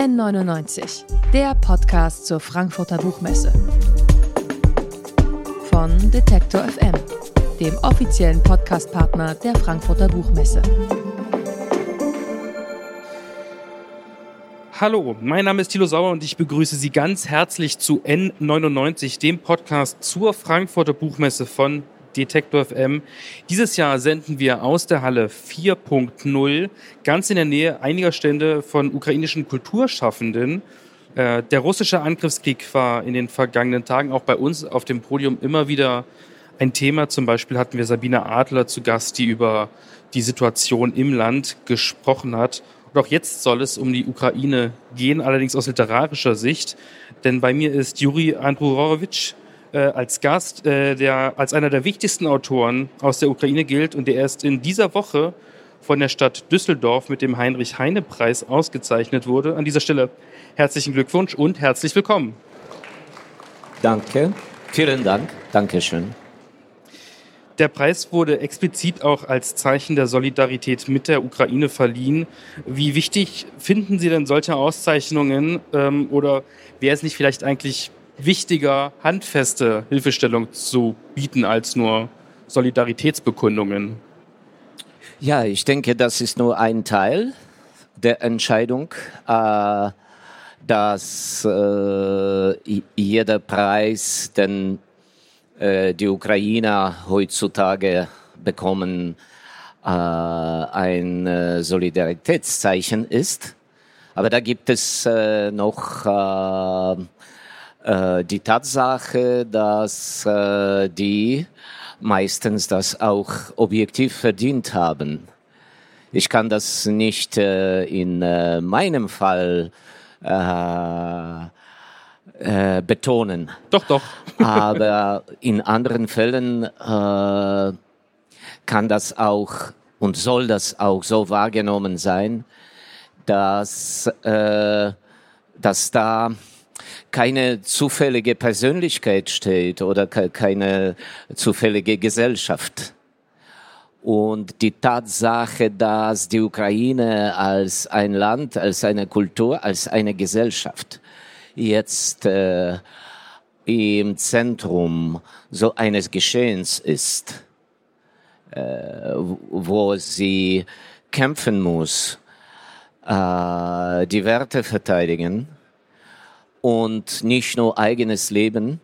N99, der Podcast zur Frankfurter Buchmesse. Von Detektor FM, dem offiziellen Podcastpartner der Frankfurter Buchmesse. Hallo, mein Name ist Thilo Sauer und ich begrüße Sie ganz herzlich zu N99, dem Podcast zur Frankfurter Buchmesse von Detektor FM. Dieses Jahr senden wir aus der Halle 4.0 ganz in der Nähe einiger Stände von ukrainischen Kulturschaffenden. Äh, der russische Angriffskrieg war in den vergangenen Tagen auch bei uns auf dem Podium immer wieder ein Thema. Zum Beispiel hatten wir Sabine Adler zu Gast, die über die Situation im Land gesprochen hat. Und auch jetzt soll es um die Ukraine gehen, allerdings aus literarischer Sicht. Denn bei mir ist Juri Andrurowitsch, äh, als Gast, äh, der als einer der wichtigsten Autoren aus der Ukraine gilt und der erst in dieser Woche von der Stadt Düsseldorf mit dem Heinrich-Heine-Preis ausgezeichnet wurde. An dieser Stelle herzlichen Glückwunsch und herzlich willkommen. Danke, vielen Dank, Dankeschön. Der Preis wurde explizit auch als Zeichen der Solidarität mit der Ukraine verliehen. Wie wichtig finden Sie denn solche Auszeichnungen ähm, oder wäre es nicht vielleicht eigentlich wichtiger, handfeste Hilfestellung zu bieten als nur Solidaritätsbekundungen? Ja, ich denke, das ist nur ein Teil der Entscheidung, äh, dass äh, jeder Preis, den äh, die Ukrainer heutzutage bekommen, äh, ein äh, Solidaritätszeichen ist. Aber da gibt es äh, noch die Tatsache, dass äh, die meistens das auch objektiv verdient haben. Ich kann das nicht äh, in äh, meinem Fall äh, äh, betonen. Doch, doch. Aber in anderen Fällen äh, kann das auch und soll das auch so wahrgenommen sein, dass, äh, dass da keine zufällige Persönlichkeit steht oder keine zufällige Gesellschaft. Und die Tatsache, dass die Ukraine als ein Land, als eine Kultur, als eine Gesellschaft jetzt äh, im Zentrum so eines Geschehens ist, äh, wo sie kämpfen muss, äh, die Werte verteidigen, und nicht nur eigenes Leben,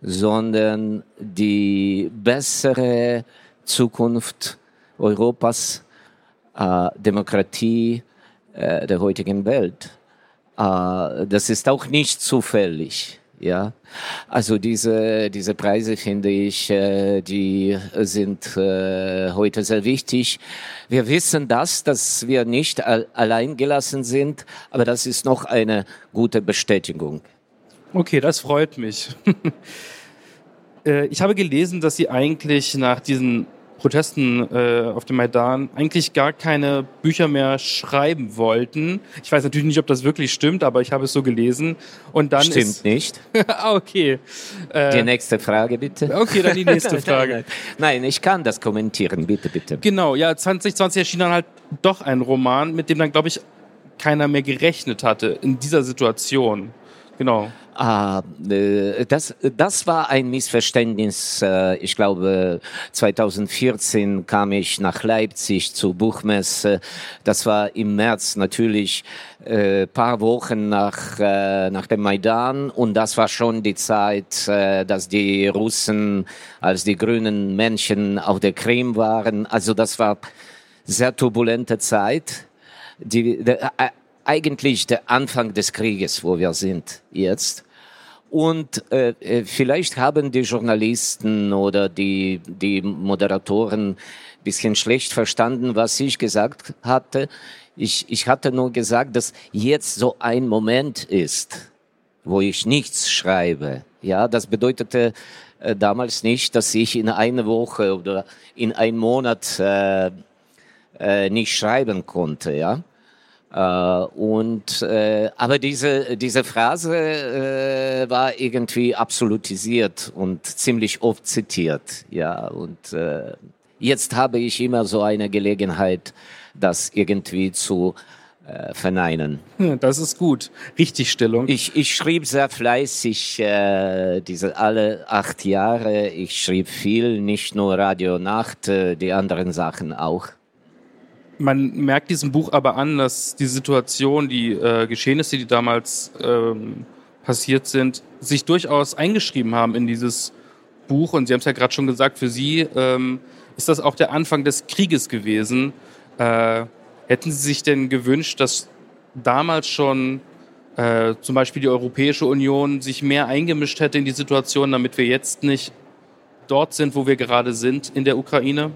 sondern die bessere Zukunft Europas, äh, Demokratie äh, der heutigen Welt. Äh, das ist auch nicht zufällig. Ja, also diese, diese Preise finde ich, äh, die sind äh, heute sehr wichtig. Wir wissen das, dass wir nicht allein gelassen sind, aber das ist noch eine gute Bestätigung. Okay, das freut mich. Äh, ich habe gelesen, dass Sie eigentlich nach diesen Protesten äh, auf dem Maidan eigentlich gar keine Bücher mehr schreiben wollten. Ich weiß natürlich nicht, ob das wirklich stimmt, aber ich habe es so gelesen. Und dann stimmt ist nicht. ah, okay. Äh, die nächste Frage bitte. Okay, dann die nächste Frage. nein, nein, ich kann das kommentieren, bitte, bitte. Genau, ja, 2020 erschien dann halt doch ein Roman, mit dem dann glaube ich keiner mehr gerechnet hatte in dieser Situation. Genau. Ah, äh, das, das war ein Missverständnis. Äh, ich glaube, 2014 kam ich nach Leipzig zur Buchmesse. Das war im März natürlich äh, paar Wochen nach, äh, nach dem Maidan und das war schon die Zeit, äh, dass die Russen als die grünen Männchen auf der Krim waren. Also das war sehr turbulente Zeit. Die, der, äh, eigentlich der Anfang des Krieges, wo wir sind jetzt. Und äh, äh, vielleicht haben die Journalisten oder die, die Moderatoren bisschen schlecht verstanden, was ich gesagt hatte. Ich, ich hatte nur gesagt, dass jetzt so ein Moment ist, wo ich nichts schreibe. Ja, das bedeutete äh, damals nicht, dass ich in einer Woche oder in einem Monat äh, äh, nicht schreiben konnte. Ja, und äh, aber diese diese Phrase äh, war irgendwie absolutisiert und ziemlich oft zitiert, ja. Und äh, jetzt habe ich immer so eine Gelegenheit, das irgendwie zu äh, verneinen. Das ist gut. Richtigstellung. Ich, ich schrieb sehr fleißig äh, diese alle acht Jahre. Ich schrieb viel, nicht nur Radio Nacht, äh, die anderen Sachen auch. Man merkt diesem Buch aber an, dass die Situation, die äh, Geschehnisse, die damals ähm, passiert sind, sich durchaus eingeschrieben haben in dieses Buch. Und Sie haben es ja gerade schon gesagt, für Sie ähm, ist das auch der Anfang des Krieges gewesen. Äh, hätten Sie sich denn gewünscht, dass damals schon äh, zum Beispiel die Europäische Union sich mehr eingemischt hätte in die Situation, damit wir jetzt nicht dort sind, wo wir gerade sind in der Ukraine?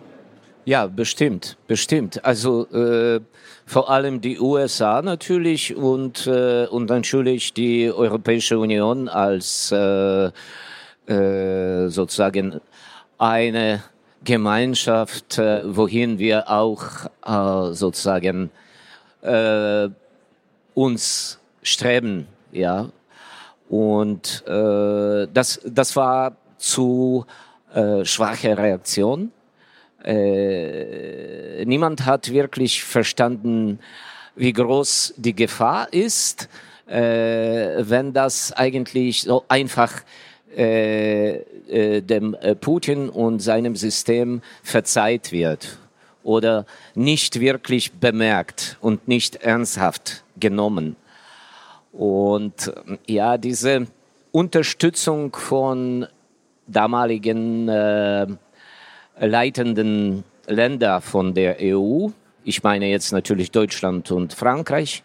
Ja, bestimmt, bestimmt. Also äh, vor allem die USA natürlich und, äh, und natürlich die Europäische Union als äh, äh, sozusagen eine Gemeinschaft, äh, wohin wir auch äh, sozusagen äh, uns streben, ja. Und äh, das, das war zu äh, schwache Reaktion. Äh, niemand hat wirklich verstanden, wie groß die Gefahr ist, äh, wenn das eigentlich so einfach äh, äh, dem äh, Putin und seinem System verzeiht wird oder nicht wirklich bemerkt und nicht ernsthaft genommen. Und ja, diese Unterstützung von damaligen leitenden Länder von der EU, ich meine jetzt natürlich Deutschland und Frankreich,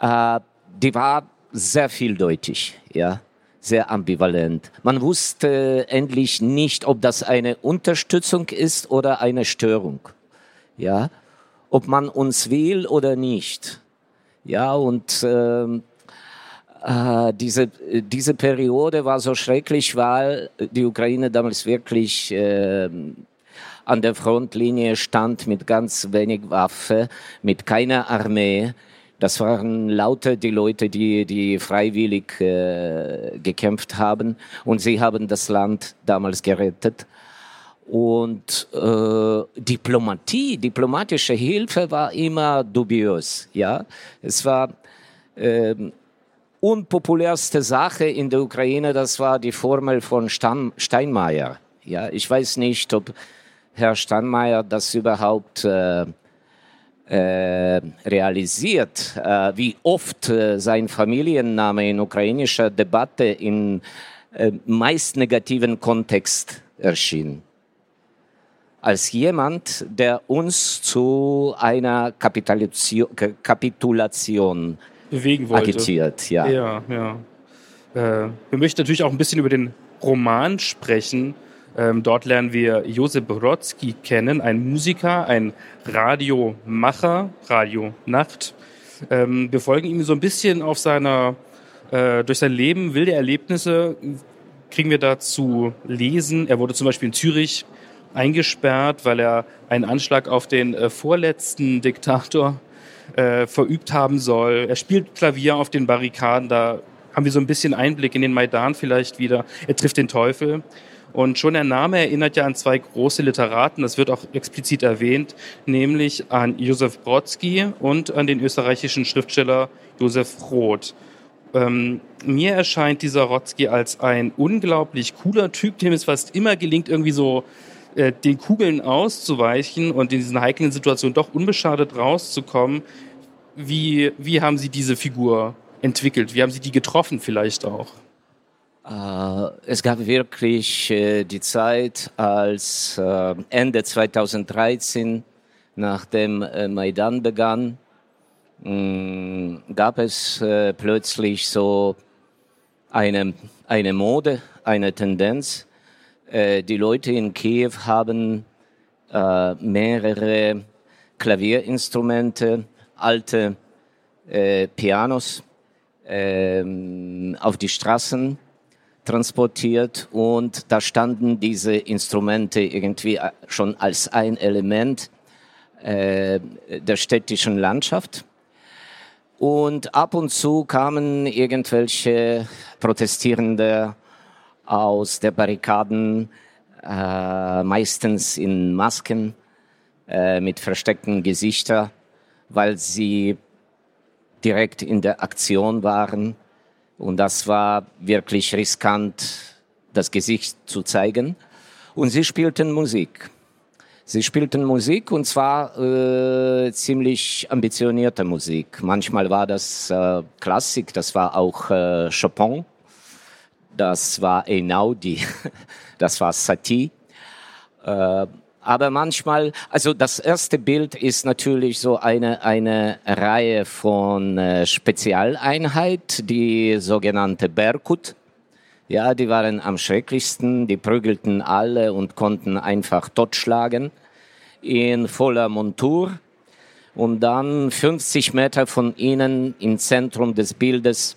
äh, die war sehr vieldeutig, ja sehr ambivalent. Man wusste endlich nicht, ob das eine Unterstützung ist oder eine Störung. Ja, ob man uns will oder nicht. Ja, und äh, äh, diese, diese Periode war so schrecklich, weil die Ukraine damals wirklich äh, an der Frontlinie stand mit ganz wenig Waffe, mit keiner Armee das waren lauter die Leute, die, die freiwillig äh, gekämpft haben und sie haben das Land damals gerettet. Und äh, Diplomatie, diplomatische Hilfe war immer dubios. Ja, es war äh, unpopulärste Sache in der Ukraine. Das war die Formel von Stan Steinmeier. Ja, ich weiß nicht, ob Herr Steinmeier das überhaupt äh, äh, realisiert, äh, wie oft äh, sein Familienname in ukrainischer Debatte in äh, meist negativen Kontext erschien. Als jemand, der uns zu einer Kapitulation bewegen wollte. agitiert. Ja, ja. ja. Äh, wir möchten natürlich auch ein bisschen über den Roman sprechen. Ähm, dort lernen wir Josep Brodsky kennen, ein Musiker, ein Radiomacher, Radio Nacht. Ähm, wir folgen ihm so ein bisschen auf seiner, äh, durch sein Leben, wilde Erlebnisse kriegen wir da zu lesen. Er wurde zum Beispiel in Zürich eingesperrt, weil er einen Anschlag auf den äh, vorletzten Diktator äh, verübt haben soll. Er spielt Klavier auf den Barrikaden, da haben wir so ein bisschen Einblick in den Maidan vielleicht wieder. Er trifft den Teufel. Und schon der Name erinnert ja an zwei große Literaten, das wird auch explizit erwähnt, nämlich an Josef Brodsky und an den österreichischen Schriftsteller Josef Roth. Ähm, mir erscheint dieser Rodsky als ein unglaublich cooler Typ, dem es fast immer gelingt, irgendwie so äh, den Kugeln auszuweichen und in diesen heiklen Situationen doch unbeschadet rauszukommen. Wie, wie haben Sie diese Figur entwickelt? Wie haben Sie die getroffen vielleicht auch? Äh, es gab wirklich äh, die Zeit, als Ende 2013, nachdem Maidan begann, mm, gab es plötzlich so eine, eine Mode, eine Tendenz. Die Leute in Kiew haben mehrere Klavierinstrumente, alte Pianos ähm, auf die Straßen transportiert und da standen diese Instrumente irgendwie äh, schon als ein Element äh, der städtischen Landschaft. Und ab und zu kamen irgendwelche Protestierende aus der Barrikaden, äh, meistens in Masken, äh, mit versteckten Gesichtern, weil sie direkt in der Aktion waren. Und das war wirklich riskant, das Gesicht zu zeigen. Und sie spielten Musik. Sie spielten Musik und zwar äh, ziemlich ambitionierte Musik. Manchmal war das äh, Klassik, das war auch äh, Chopin, das war Einaudi, das war Satie. Äh, aber manchmal, also das erste Bild ist natürlich so eine, eine Reihe von äh, Spezialeinheit, die sogenannte Berkut. Ja, die waren am schrecklichsten, die prügelten alle und konnten einfach totschlagen in voller Montur. Und dann 50 Meter von ihnen im Zentrum des Bildes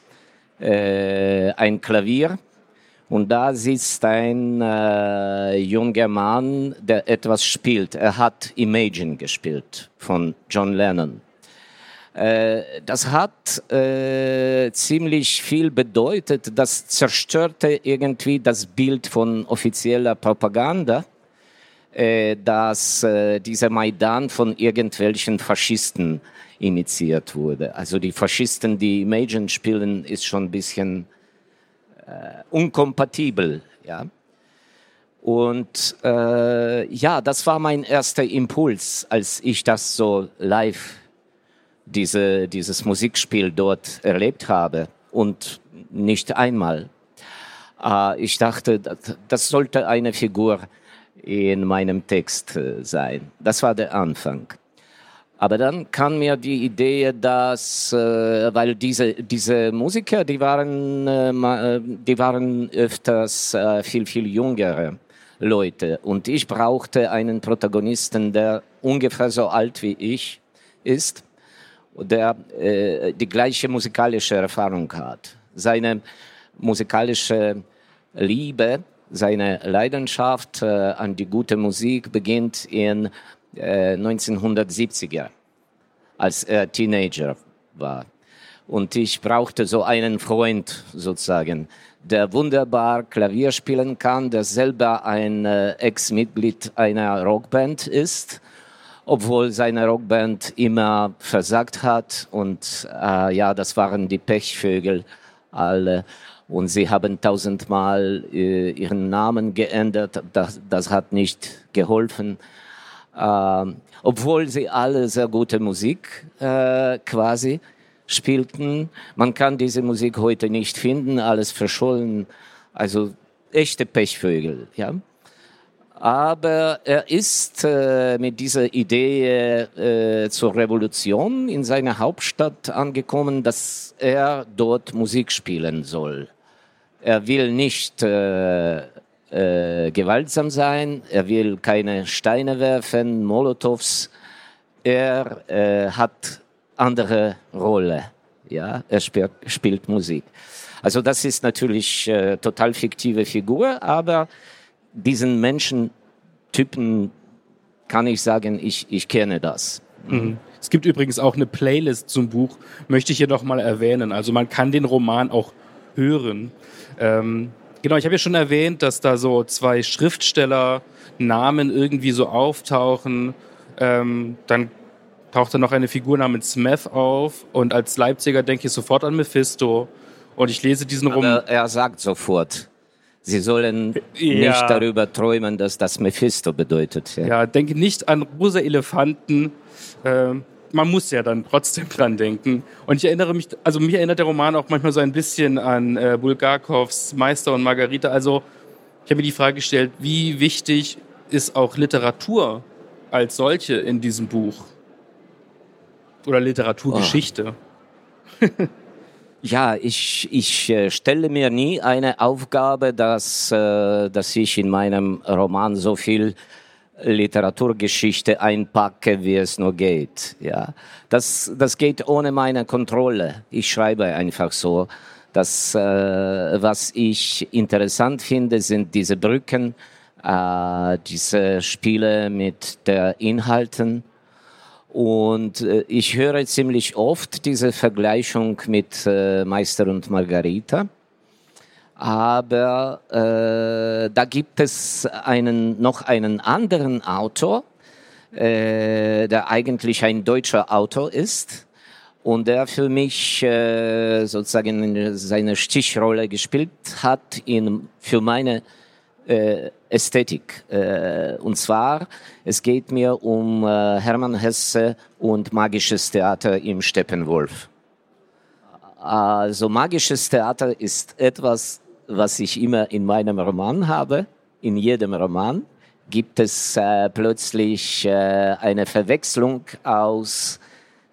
äh, ein Klavier. Und da sitzt ein äh, junger Mann, der etwas spielt. Er hat Imagine gespielt von John Lennon. Äh, das hat äh, ziemlich viel bedeutet. Das zerstörte irgendwie das Bild von offizieller Propaganda, äh, dass äh, dieser Maidan von irgendwelchen Faschisten initiiert wurde. Also die Faschisten, die Imagine spielen, ist schon ein bisschen äh, unkompatibel. Ja. Und äh, ja, das war mein erster Impuls, als ich das so live diese, dieses Musikspiel dort erlebt habe und nicht einmal. Äh, ich dachte, das sollte eine Figur in meinem Text äh, sein. Das war der Anfang. Aber dann kam mir die Idee, dass, äh, weil diese, diese Musiker, die waren, äh, die waren öfters äh, viel, viel jüngere Leute. Und ich brauchte einen Protagonisten, der ungefähr so alt wie ich ist der äh, die gleiche musikalische Erfahrung hat. Seine musikalische Liebe, seine Leidenschaft äh, an die gute Musik beginnt in äh, 1970er, als er Teenager war. Und ich brauchte so einen Freund sozusagen, der wunderbar Klavier spielen kann, der selber ein äh, Ex-Mitglied einer Rockband ist obwohl seine Rockband immer versagt hat. Und äh, ja, das waren die Pechvögel alle. Und sie haben tausendmal äh, ihren Namen geändert. Das, das hat nicht geholfen. Äh, obwohl sie alle sehr gute Musik äh, quasi spielten. Man kann diese Musik heute nicht finden, alles verschollen. Also echte Pechvögel, ja aber er ist äh, mit dieser Idee äh, zur Revolution in seiner Hauptstadt angekommen, dass er dort Musik spielen soll. Er will nicht äh, äh gewaltsam sein, er will keine Steine werfen, Molotows. Er äh, hat andere Rolle. Ja, er spielt, spielt Musik. Also das ist natürlich äh, total fiktive Figur, aber diesen Menschentypen kann ich sagen, ich, ich kenne das. Mhm. Es gibt übrigens auch eine Playlist zum Buch, möchte ich hier noch mal erwähnen. Also man kann den Roman auch hören. Ähm, genau, ich habe ja schon erwähnt, dass da so zwei Schriftsteller Namen irgendwie so auftauchen. Ähm, dann taucht da noch eine Figur namens Smith auf und als Leipziger denke ich sofort an Mephisto. Und ich lese diesen Roman. Er sagt sofort. Sie sollen ja. nicht darüber träumen, dass das Mephisto bedeutet. Ja, ja denke nicht an rosa Elefanten. Äh, man muss ja dann trotzdem dran denken. Und ich erinnere mich, also mich erinnert der Roman auch manchmal so ein bisschen an äh, Bulgakovs Meister und Margarita. Also ich habe mir die Frage gestellt, wie wichtig ist auch Literatur als solche in diesem Buch? Oder Literaturgeschichte? Oh. Ja, ich, ich äh, stelle mir nie eine Aufgabe, dass, äh, dass ich in meinem Roman so viel Literaturgeschichte einpacke, wie es nur geht. Ja, das, das geht ohne meine Kontrolle. Ich schreibe einfach so. Das, äh, was ich interessant finde, sind diese Brücken, äh, diese Spiele mit der Inhalten und äh, ich höre ziemlich oft diese Vergleichung mit äh, Meister und Margarita. Aber äh, da gibt es einen, noch einen anderen Autor, äh, der eigentlich ein deutscher Autor ist. und der für mich äh, sozusagen seine Stichrolle gespielt hat in, für meine äh, Ästhetik. Äh, und zwar, es geht mir um äh, Hermann Hesse und magisches Theater im Steppenwolf. Also magisches Theater ist etwas, was ich immer in meinem Roman habe. In jedem Roman gibt es äh, plötzlich äh, eine Verwechslung aus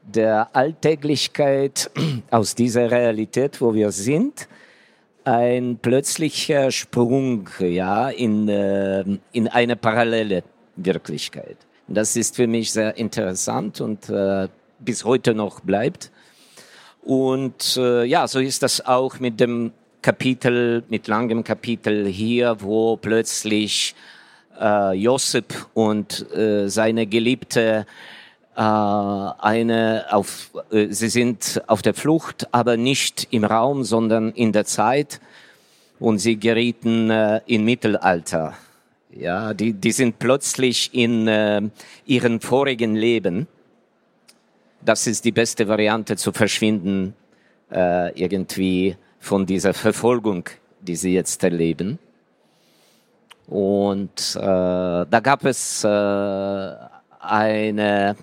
der Alltäglichkeit, aus dieser Realität, wo wir sind, ein plötzlicher Sprung ja, in, äh, in eine parallele Wirklichkeit. Das ist für mich sehr interessant und äh, bis heute noch bleibt. Und äh, ja, so ist das auch mit dem Kapitel, mit langem Kapitel hier, wo plötzlich äh, Josip und äh, seine Geliebte äh, eine auf, äh, sie sind auf der Flucht, aber nicht im Raum, sondern in der Zeit und sie gerieten äh, in Mittelalter. Ja, die, die sind plötzlich in äh, ihren vorigen Leben. Das ist die beste Variante zu verschwinden äh, irgendwie von dieser Verfolgung, die sie jetzt erleben. Und äh, da gab es äh, eine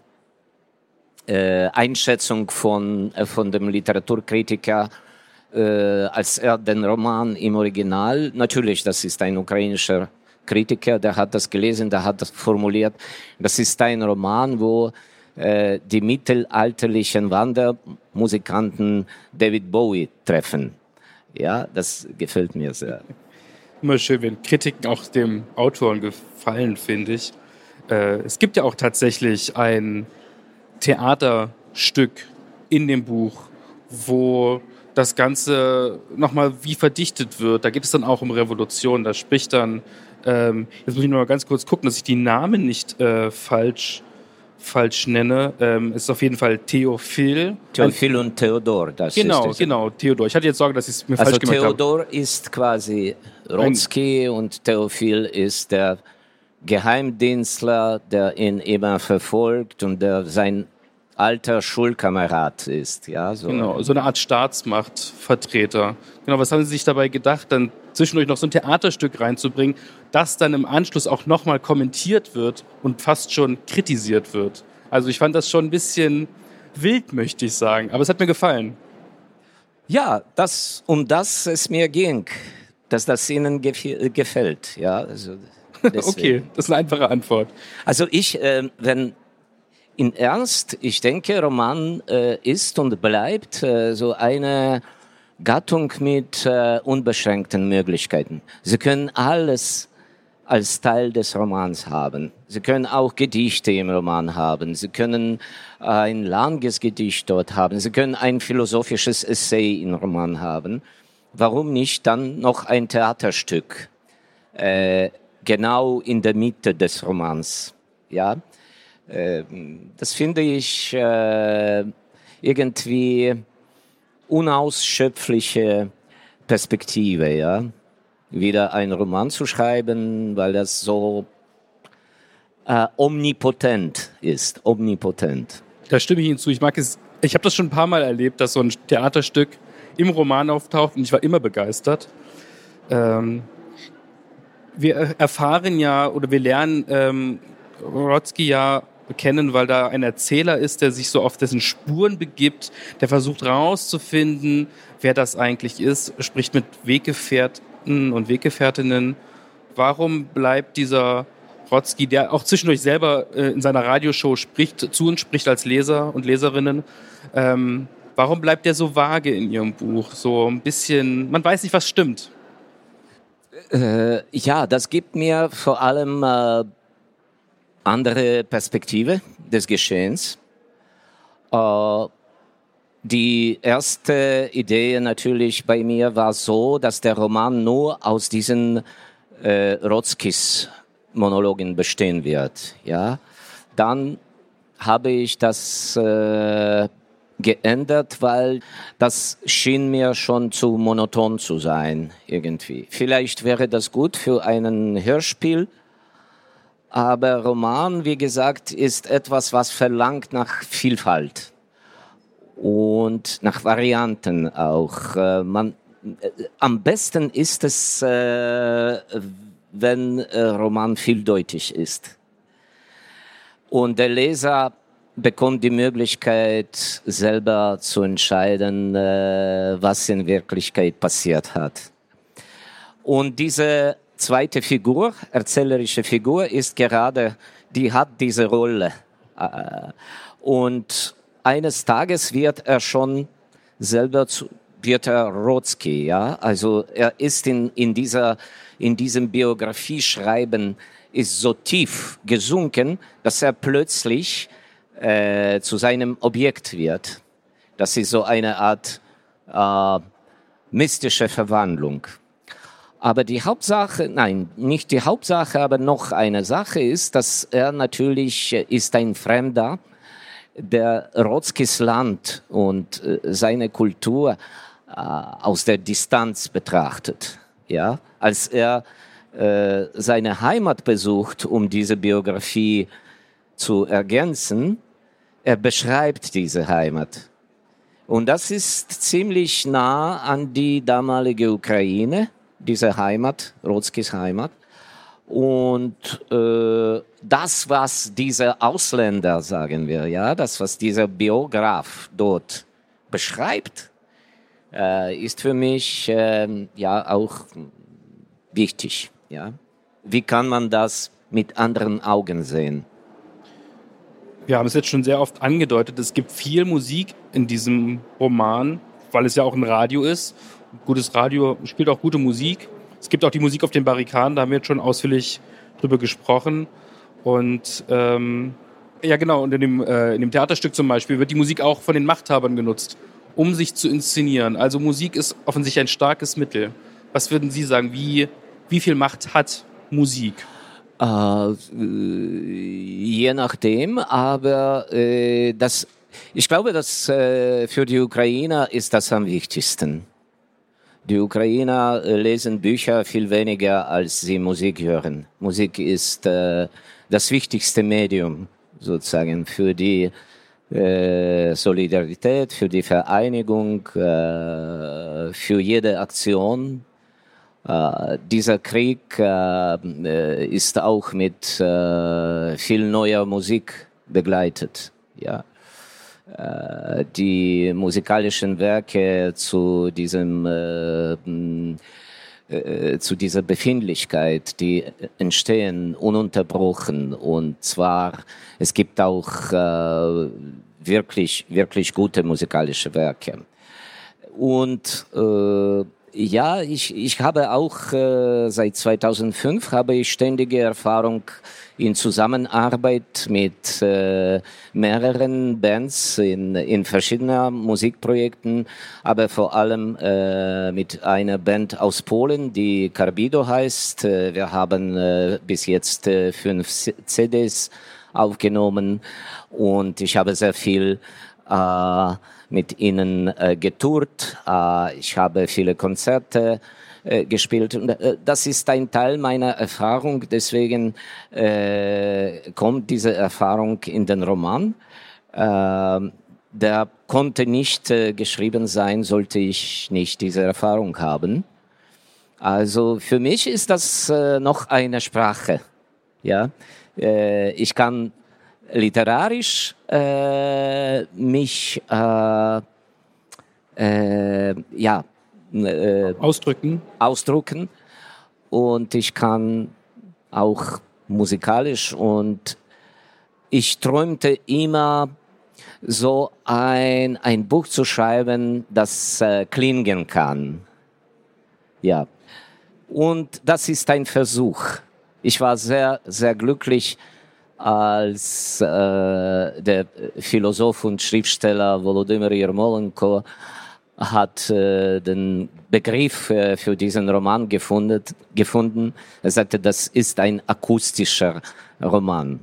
äh, Einschätzung von, äh, von dem Literaturkritiker, äh, als er den Roman im Original, natürlich, das ist ein ukrainischer Kritiker, der hat das gelesen, der hat das formuliert, das ist ein Roman, wo äh, die mittelalterlichen Wandermusikanten David Bowie treffen. Ja, das gefällt mir sehr. Immer schön, wenn Kritiken auch dem Autoren gefallen, finde ich. Äh, es gibt ja auch tatsächlich ein Theaterstück in dem Buch, wo das Ganze nochmal wie verdichtet wird. Da geht es dann auch um Revolution. Da spricht dann, ähm, jetzt muss ich noch mal ganz kurz gucken, dass ich die Namen nicht äh, falsch, falsch nenne. Ähm, es ist auf jeden Fall Theophil. Theophil und Theodor. Das genau, ist genau, Theodor. Ich hatte jetzt Sorge, dass ich es mir also falsch gemacht habe. Theodor ist quasi Rotzki und Theophil ist der Geheimdienstler, der ihn immer verfolgt und der sein alter Schulkamerad ist. Ja, so. Genau, so eine Art Staatsmachtvertreter. Genau, was haben Sie sich dabei gedacht, dann zwischendurch noch so ein Theaterstück reinzubringen, das dann im Anschluss auch nochmal kommentiert wird und fast schon kritisiert wird? Also ich fand das schon ein bisschen wild, möchte ich sagen, aber es hat mir gefallen. Ja, das, um das es mir ging, dass das Ihnen gefällt. Ja, also okay, das ist eine einfache Antwort. Also ich, äh, wenn in Ernst, ich denke, Roman äh, ist und bleibt äh, so eine Gattung mit äh, unbeschränkten Möglichkeiten. Sie können alles als Teil des Romans haben. Sie können auch Gedichte im Roman haben. Sie können ein langes Gedicht dort haben. Sie können ein philosophisches Essay im Roman haben. Warum nicht dann noch ein Theaterstück? Äh, genau in der Mitte des Romans. Ja, äh, das finde ich äh, irgendwie unausschöpfliche Perspektive, ja, wieder einen Roman zu schreiben, weil das so äh, omnipotent ist, omnipotent. Da stimme ich Ihnen zu. Ich mag es. Ich habe das schon ein paar Mal erlebt, dass so ein Theaterstück im Roman auftaucht und ich war immer begeistert. Ähm, wir erfahren ja oder wir lernen ähm, Rodsky ja kennen, weil da ein Erzähler ist, der sich so auf dessen Spuren begibt, der versucht rauszufinden, wer das eigentlich ist, spricht mit Weggefährten und Weggefährtinnen. Warum bleibt dieser Rodsky, der auch zwischendurch selber äh, in seiner Radioshow spricht, zu uns spricht als Leser und Leserinnen, ähm, warum bleibt der so vage in ihrem Buch? So ein bisschen, man weiß nicht, was stimmt. Äh, ja, das gibt mir vor allem äh, andere Perspektive des Geschehens. Äh, die erste Idee natürlich bei mir war so, dass der Roman nur aus diesen äh, Rotzkis Monologen bestehen wird. Ja, dann habe ich das äh, geändert, weil das schien mir schon zu monoton zu sein irgendwie. Vielleicht wäre das gut für einen Hörspiel, aber Roman, wie gesagt, ist etwas, was verlangt nach Vielfalt. und nach Varianten auch. Äh, man, äh, am besten ist es, äh, wenn Roman vieldeutig ist. Und der Leser bekommt die Möglichkeit, selber zu entscheiden, was in Wirklichkeit passiert hat. Und diese zweite Figur, erzählerische Figur, ist gerade, die hat diese Rolle. Äh, und eines Tages wird er schon selber zu, wird er Rotsky, ja. Also er ist in, in dieser, in diesem Biografieschreiben ist so tief gesunken, dass er plötzlich äh, zu seinem Objekt wird. Das ist so eine Art äh, mystische Verwandlung. Aber die Hauptsache, nein, nicht die Hauptsache, aber noch eine Sache ist, dass er natürlich äh, ist ein Fremder, der Rotzkis Land und äh, seine Kultur äh, aus der Distanz betrachtet. Ja, als er seine Heimat besucht, um diese Biografie zu ergänzen, er beschreibt diese Heimat. Und das ist ziemlich nah an die damalige Ukraine, diese Heimat, Rotzkis Heimat. Und äh, das, was dieser Ausländer, sagen wir, ja, das, was dieser Biograf dort beschreibt, äh, ist für mich äh, ja auch wichtig. Ja, wie kann man das mit anderen Augen sehen? Wir haben es jetzt schon sehr oft angedeutet. Es gibt viel Musik in diesem Roman, weil es ja auch ein Radio ist. Gutes Radio spielt auch gute Musik. Es gibt auch die Musik auf den Barrikaden, da haben wir jetzt schon ausführlich drüber gesprochen. Und ähm, ja, genau, und in dem, äh, in dem Theaterstück zum Beispiel wird die Musik auch von den Machthabern genutzt, um sich zu inszenieren. Also Musik ist offensichtlich ein starkes Mittel. Was würden Sie sagen? Wie, wie viel Macht hat Musik? Äh, je nachdem, aber äh, das, ich glaube, dass äh, für die Ukrainer ist das am wichtigsten. Die Ukrainer äh, lesen Bücher viel weniger, als sie Musik hören. Musik ist äh, das wichtigste Medium sozusagen für die äh, Solidarität, für die Vereinigung, äh, für jede Aktion. Äh, dieser Krieg äh, ist auch mit viel neuer Musik begleitet. Ja. Äh, die musikalischen Werke zu diesem äh, äh, zu dieser Befindlichkeit, die entstehen ununterbrochen. Und zwar es gibt auch äh, wirklich wirklich gute musikalische Werke. Und äh, ja, ich, ich habe auch äh, seit 2005 habe ich ständige Erfahrung in Zusammenarbeit mit äh, mehreren Bands in, in verschiedenen Musikprojekten, aber vor allem äh, mit einer Band aus Polen, die Carbido heißt. Äh, wir haben äh, bis jetzt äh, fünf CDs aufgenommen und ich habe sehr viel äh, mit ihnen äh, getourt. Äh, ich habe viele Konzerte äh, gespielt. Und, äh, das ist ein Teil meiner Erfahrung. Deswegen äh, kommt diese Erfahrung in den Roman. Äh, der konnte nicht äh, geschrieben sein, sollte ich nicht diese Erfahrung haben. Also für mich ist das äh, noch eine Sprache. Ja, äh, ich kann literarisch äh, mich äh, äh, ja, äh, ausdrücken. ausdrücken und ich kann auch musikalisch und ich träumte immer so ein, ein Buch zu schreiben, das äh, klingen kann. Ja. Und das ist ein Versuch. Ich war sehr, sehr glücklich, als äh, der Philosoph und Schriftsteller Volodymyr Yermolenko hat äh, den Begriff äh, für diesen Roman gefunden, gefunden. Er sagte, das ist ein akustischer Roman.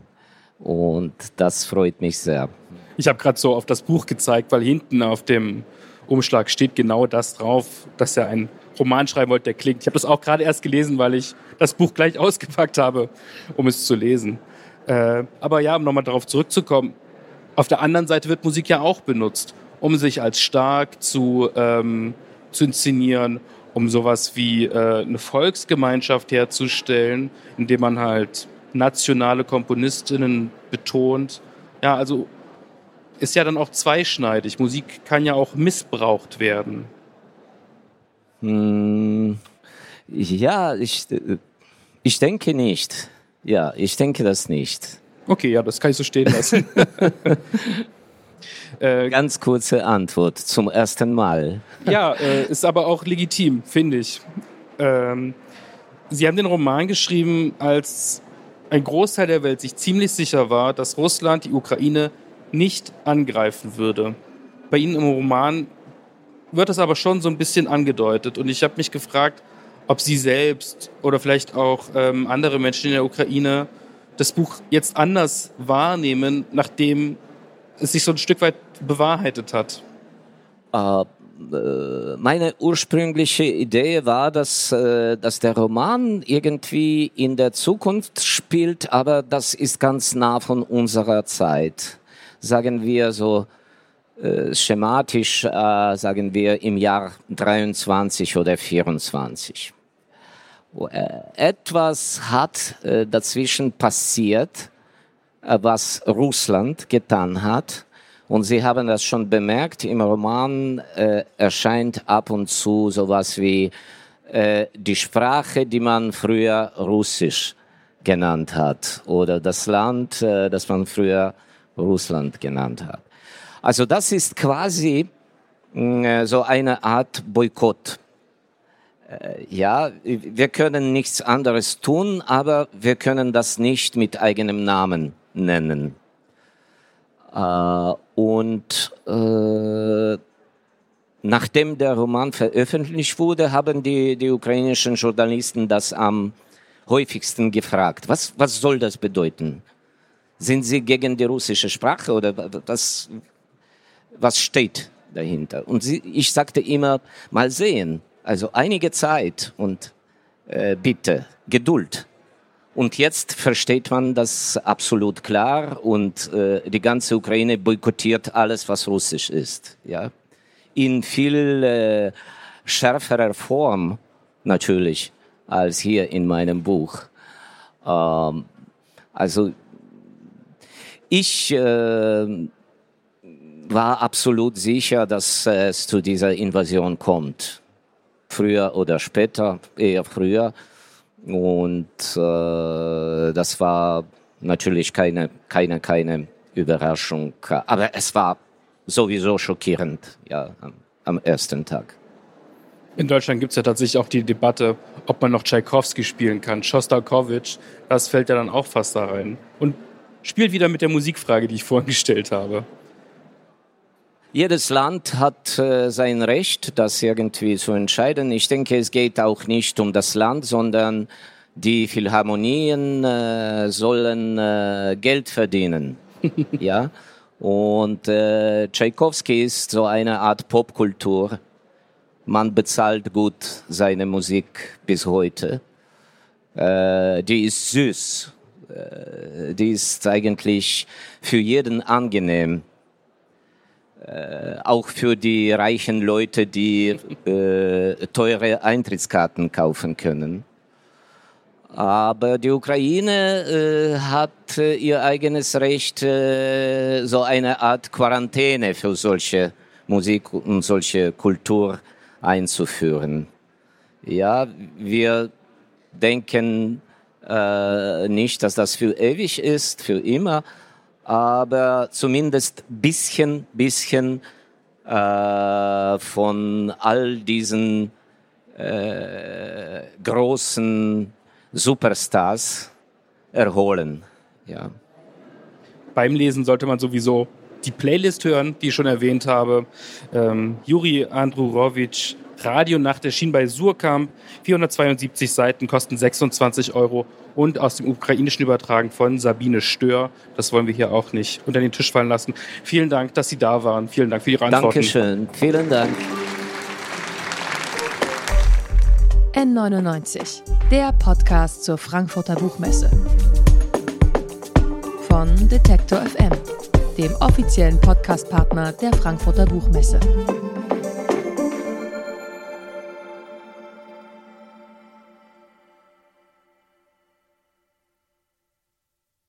Und das freut mich sehr. Ich habe gerade so auf das Buch gezeigt, weil hinten auf dem Umschlag steht genau das drauf, dass er einen Roman schreiben wollte, der klingt. Ich habe das auch gerade erst gelesen, weil ich das Buch gleich ausgepackt habe, um es zu lesen. Äh, aber ja, um nochmal darauf zurückzukommen, auf der anderen Seite wird Musik ja auch benutzt, um sich als stark zu, ähm, zu inszenieren, um sowas wie äh, eine Volksgemeinschaft herzustellen, indem man halt nationale Komponistinnen betont. Ja, also ist ja dann auch zweischneidig. Musik kann ja auch missbraucht werden. Hm, ja, ich, ich denke nicht. Ja, ich denke das nicht. Okay, ja, das kann ich so stehen lassen. äh, Ganz kurze Antwort zum ersten Mal. ja, äh, ist aber auch legitim, finde ich. Ähm, Sie haben den Roman geschrieben, als ein Großteil der Welt sich ziemlich sicher war, dass Russland die Ukraine nicht angreifen würde. Bei Ihnen im Roman wird das aber schon so ein bisschen angedeutet. Und ich habe mich gefragt, ob Sie selbst oder vielleicht auch ähm, andere Menschen in der Ukraine das Buch jetzt anders wahrnehmen, nachdem es sich so ein Stück weit bewahrheitet hat. Uh, meine ursprüngliche Idee war, dass, äh, dass der Roman irgendwie in der Zukunft spielt, aber das ist ganz nah von unserer Zeit sagen wir so schematisch, sagen wir im Jahr 23 oder 24. Etwas hat äh, dazwischen passiert, äh, was Russland getan hat. Und Sie haben das schon bemerkt, im Roman äh, erscheint ab und zu sowas wie die Sprache, die man früher Russisch genannt hat, oder das Land, das man früher Russland genannt hat. Also das ist quasi mm, so eine Art Boykott. Äh, ja, wir können nichts anderes tun, aber wir können das nicht mit eigenem Namen nennen. Äh, und nachdem der Roman veröffentlicht wurde, haben die, die ukrainischen Journalisten das am häufigsten gefragt. Was, was soll das bedeuten? Sind Sie gegen die russische Sprache oder was, was steht dahinter? Und sie, ich sagte immer, mal sehen, also einige Zeit und äh, bitte Geduld. Und jetzt versteht man das absolut klar und äh, die ganze Ukraine boykottiert alles, was russisch ist. Ja, in viel äh, schärferer Form natürlich als hier in meinem Buch. Ähm, also ich äh, war absolut sicher, dass es zu dieser Invasion kommt. Früher oder später, eher früher. Und äh, das war natürlich keine, keine, keine Überraschung. Aber es war sowieso schockierend, ja, am, am ersten Tag. In Deutschland gibt es ja tatsächlich auch die Debatte, ob man noch Tchaikovsky spielen kann. Schostakowitsch, das fällt ja dann auch fast da rein. Und spielt wieder mit der Musikfrage, die ich vorhin gestellt habe. Jedes Land hat äh, sein Recht, das irgendwie zu entscheiden. Ich denke, es geht auch nicht um das Land, sondern die Philharmonien äh, sollen äh, Geld verdienen. ja. Und äh, Tchaikovsky ist so eine Art Popkultur. Man bezahlt gut seine Musik bis heute. Äh, die ist süß äh, die ist eigentlich für jeden angenehm. Äh, auch für die reichen Leute, die äh, teure Eintrittskarten kaufen können. Aber die Ukraine äh, hat äh, ihr eigenes Recht, äh, so eine Art Quarantäne für solche Musik und solche Kultur einzuführen. Ja, wir denken nicht, dass das für ewig ist, für immer, aber zumindest bisschen, bisschen äh, von all diesen äh, großen Superstars erholen. Ja. Beim Lesen sollte man sowieso die Playlist hören, die ich schon erwähnt habe. Ähm, Juri Andrurowitsch Radio Nacht erschien bei Surkamp. 472 Seiten kosten 26 Euro und aus dem Ukrainischen übertragen von Sabine Stör. Das wollen wir hier auch nicht unter den Tisch fallen lassen. Vielen Dank, dass Sie da waren. Vielen Dank für Ihre Antworten. Dankeschön. Vielen Dank. N99, der Podcast zur Frankfurter Buchmesse. Von Detektor FM dem offiziellen Podcastpartner der Frankfurter Buchmesse.